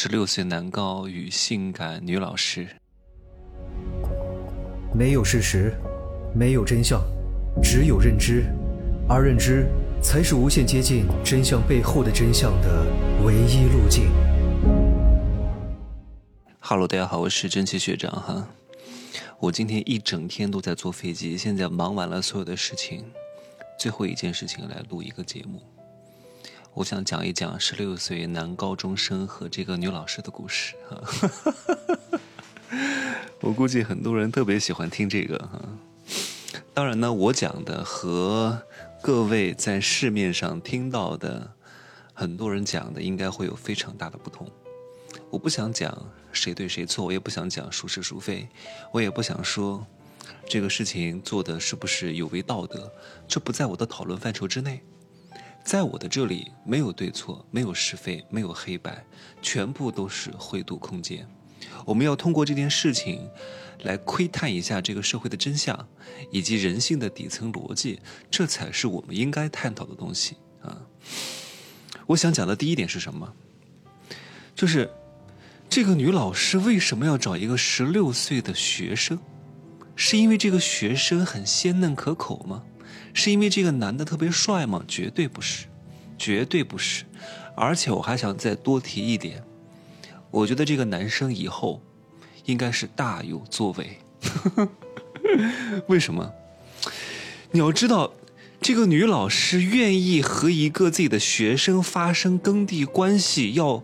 十六岁男高与性感女老师。没有事实，没有真相，只有认知，而认知才是无限接近真相背后的真相的唯一路径。哈喽，大家好，我是真奇学长哈。我今天一整天都在坐飞机，现在忙完了所有的事情，最后一件事情来录一个节目。我想讲一讲十六岁男高中生和这个女老师的故事哈。我估计很多人特别喜欢听这个哈。当然呢，我讲的和各位在市面上听到的很多人讲的应该会有非常大的不同。我不想讲谁对谁错，我也不想讲孰是孰非，我也不想说这个事情做的是不是有违道德，这不在我的讨论范畴之内。在我的这里，没有对错，没有是非，没有黑白，全部都是灰度空间。我们要通过这件事情，来窥探一下这个社会的真相，以及人性的底层逻辑，这才是我们应该探讨的东西啊。我想讲的第一点是什么？就是这个女老师为什么要找一个十六岁的学生？是因为这个学生很鲜嫩可口吗？是因为这个男的特别帅吗？绝对不是，绝对不是。而且我还想再多提一点，我觉得这个男生以后应该是大有作为。为什么？你要知道，这个女老师愿意和一个自己的学生发生耕地关系，要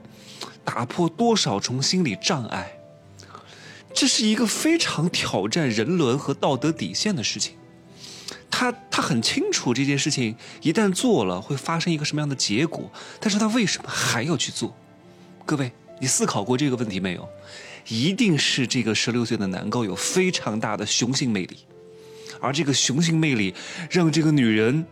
打破多少重心理障碍？这是一个非常挑战人伦和道德底线的事情。他他很清楚这件事情一旦做了会发生一个什么样的结果，但是他为什么还要去做？各位，你思考过这个问题没有？一定是这个十六岁的男高有非常大的雄性魅力，而这个雄性魅力让这个女人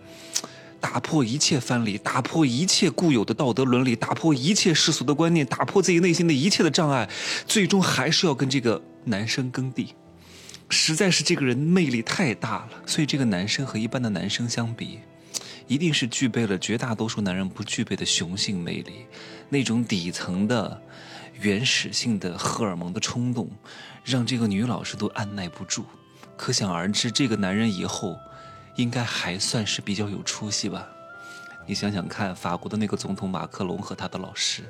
打破一切藩篱，打破一切固有的道德伦理，打破一切世俗的观念，打破自己内心的一切的障碍，最终还是要跟这个男生耕地。实在是这个人魅力太大了，所以这个男生和一般的男生相比，一定是具备了绝大多数男人不具备的雄性魅力，那种底层的、原始性的荷尔蒙的冲动，让这个女老师都按耐不住。可想而知，这个男人以后应该还算是比较有出息吧？你想想看，法国的那个总统马克龙和他的老师，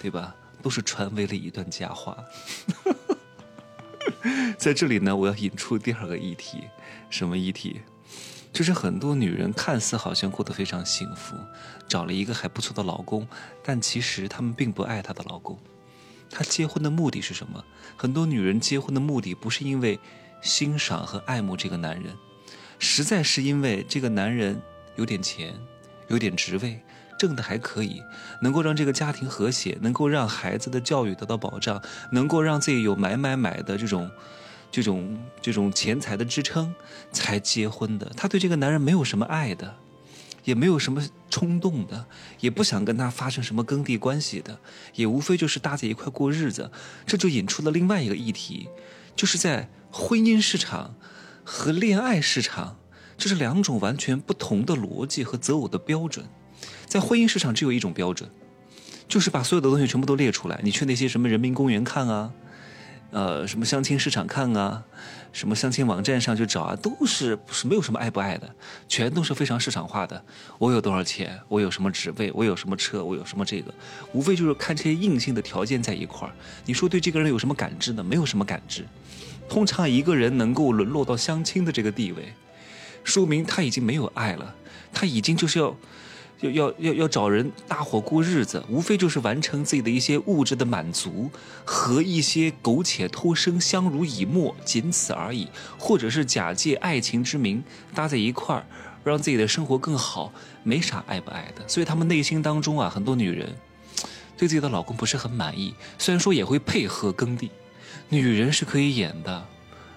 对吧？都是传为了一段佳话。在这里呢，我要引出第二个议题，什么议题？就是很多女人看似好像过得非常幸福，找了一个还不错的老公，但其实她们并不爱她的老公。她结婚的目的是什么？很多女人结婚的目的不是因为欣赏和爱慕这个男人，实在是因为这个男人有点钱，有点职位。挣的还可以，能够让这个家庭和谐，能够让孩子的教育得到保障，能够让自己有买买买的这种、这种、这种钱财的支撑，才结婚的。他对这个男人没有什么爱的，也没有什么冲动的，也不想跟他发生什么耕地关系的，也无非就是搭在一块过日子。这就引出了另外一个议题，就是在婚姻市场和恋爱市场，这是两种完全不同的逻辑和择偶的标准。在婚姻市场只有一种标准，就是把所有的东西全部都列出来。你去那些什么人民公园看啊，呃，什么相亲市场看啊，什么相亲网站上去找啊，都是是没有什么爱不爱的，全都是非常市场化的。我有多少钱？我有什么职位？我有什么车？我有什么这个？无非就是看这些硬性的条件在一块儿。你说对这个人有什么感知呢？没有什么感知。通常一个人能够沦落到相亲的这个地位，说明他已经没有爱了，他已经就是要。要要要要找人搭伙过日子，无非就是完成自己的一些物质的满足和一些苟且偷生、相濡以沫，仅此而已。或者是假借爱情之名搭在一块儿，让自己的生活更好，没啥爱不爱的。所以他们内心当中啊，很多女人对自己的老公不是很满意，虽然说也会配合耕地，女人是可以演的，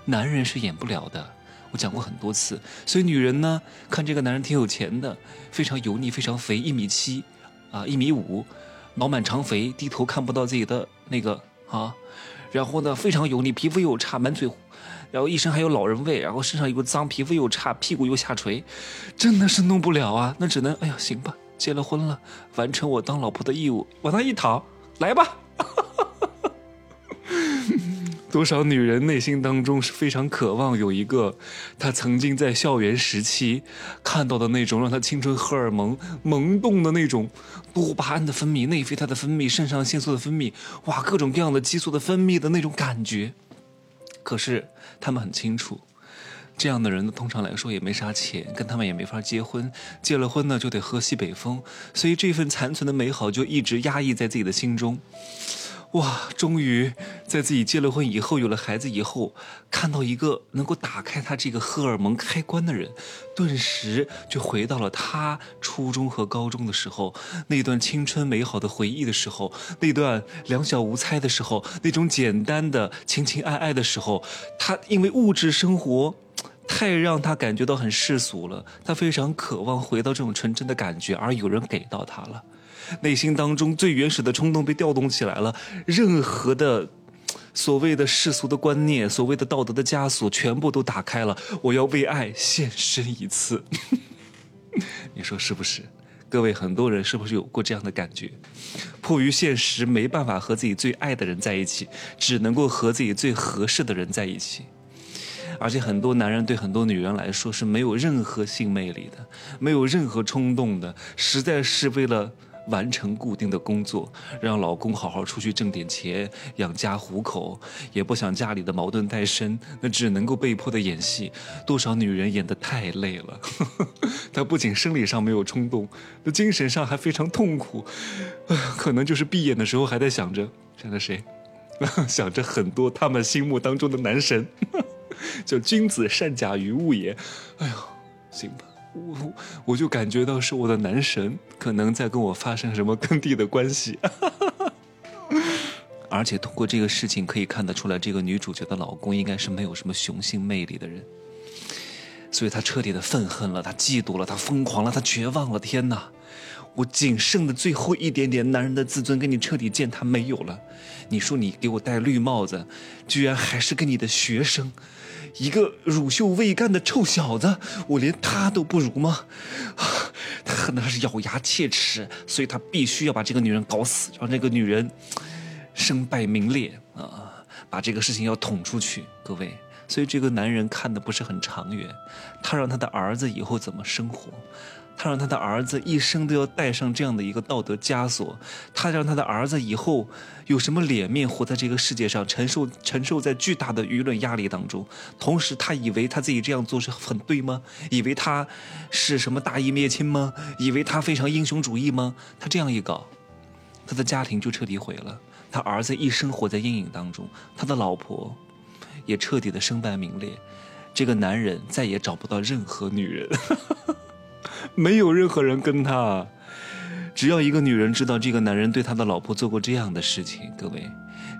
男人是演不了的。我讲过很多次，所以女人呢，看这个男人挺有钱的，非常油腻，非常肥，一米七，啊，一米五，脑满肠肥，低头看不到自己的那个啊，然后呢，非常油腻，皮肤又差，满嘴，然后一身还有老人味，然后身上又脏，皮肤又差，屁股又下垂，真的是弄不了啊，那只能，哎呀，行吧，结了婚了，完成我当老婆的义务，往那一躺，来吧。多少女人内心当中是非常渴望有一个，她曾经在校园时期看到的那种让她青春荷尔蒙萌动的那种多巴胺的分泌、内啡肽的分泌、肾上腺素的分泌，哇，各种各样的激素的分泌的那种感觉。可是他们很清楚，这样的人呢，通常来说也没啥钱，跟他们也没法结婚，结了婚呢就得喝西北风，所以这份残存的美好就一直压抑在自己的心中。哇！终于在自己结了婚以后，有了孩子以后，看到一个能够打开他这个荷尔蒙开关的人，顿时就回到了他初中和高中的时候，那段青春美好的回忆的时候，那段两小无猜的时候，那种简单的情情爱爱的时候。他因为物质生活太让他感觉到很世俗了，他非常渴望回到这种纯真的感觉，而有人给到他了。内心当中最原始的冲动被调动起来了，任何的所谓的世俗的观念、所谓的道德的枷锁，全部都打开了。我要为爱献身一次，你说是不是？各位很多人是不是有过这样的感觉？迫于现实，没办法和自己最爱的人在一起，只能够和自己最合适的人在一起。而且很多男人对很多女人来说是没有任何性魅力的，没有任何冲动的，实在是为了。完成固定的工作，让老公好好出去挣点钱养家糊口，也不想家里的矛盾太深，那只能够被迫的演戏。多少女人演得太累了，她不仅生理上没有冲动，那精神上还非常痛苦。可能就是闭眼的时候还在想着想着谁，想着很多他们心目当中的男神，叫君子善假于物也。哎呦，行吧。我我就感觉到是我的男神可能在跟我发生什么耕地的关系，而且通过这个事情可以看得出来，这个女主角的老公应该是没有什么雄性魅力的人，所以她彻底的愤恨了，她嫉妒了，她疯狂了，她绝望了。天哪，我仅剩的最后一点点男人的自尊跟你彻底践踏没有了。你说你给我戴绿帽子，居然还是跟你的学生。一个乳臭未干的臭小子，我连他都不如吗？他恨得是咬牙切齿，所以他必须要把这个女人搞死，让这个女人身败名裂啊！把这个事情要捅出去，各位。所以这个男人看的不是很长远，他让他的儿子以后怎么生活？他让他的儿子一生都要带上这样的一个道德枷锁，他让他的儿子以后有什么脸面活在这个世界上，承受承受在巨大的舆论压力当中。同时，他以为他自己这样做是很对吗？以为他是什么大义灭亲吗？以为他非常英雄主义吗？他这样一搞，他的家庭就彻底毁了。他儿子一生活在阴影当中，他的老婆也彻底的身败名裂。这个男人再也找不到任何女人。没有任何人跟他，只要一个女人知道这个男人对他的老婆做过这样的事情，各位，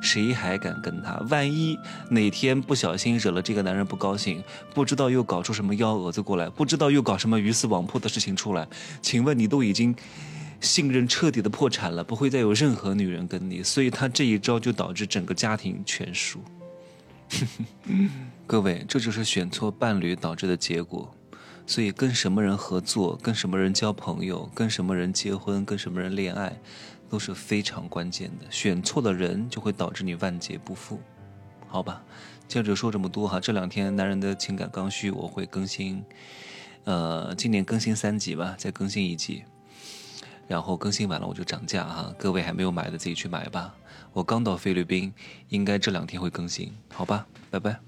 谁还敢跟他？万一哪天不小心惹了这个男人不高兴，不知道又搞出什么幺蛾子过来，不知道又搞什么鱼死网破的事情出来，请问你都已经信任彻底的破产了，不会再有任何女人跟你，所以他这一招就导致整个家庭全输。各位，这就是选错伴侣导致的结果。所以，跟什么人合作，跟什么人交朋友，跟什么人结婚，跟什么人恋爱，都是非常关键的。选错了人，就会导致你万劫不复。好吧，接着说这么多哈。这两天男人的情感刚需我会更新，呃，今年更新三集吧，再更新一集。然后更新完了我就涨价哈，各位还没有买的自己去买吧。我刚到菲律宾，应该这两天会更新，好吧，拜拜。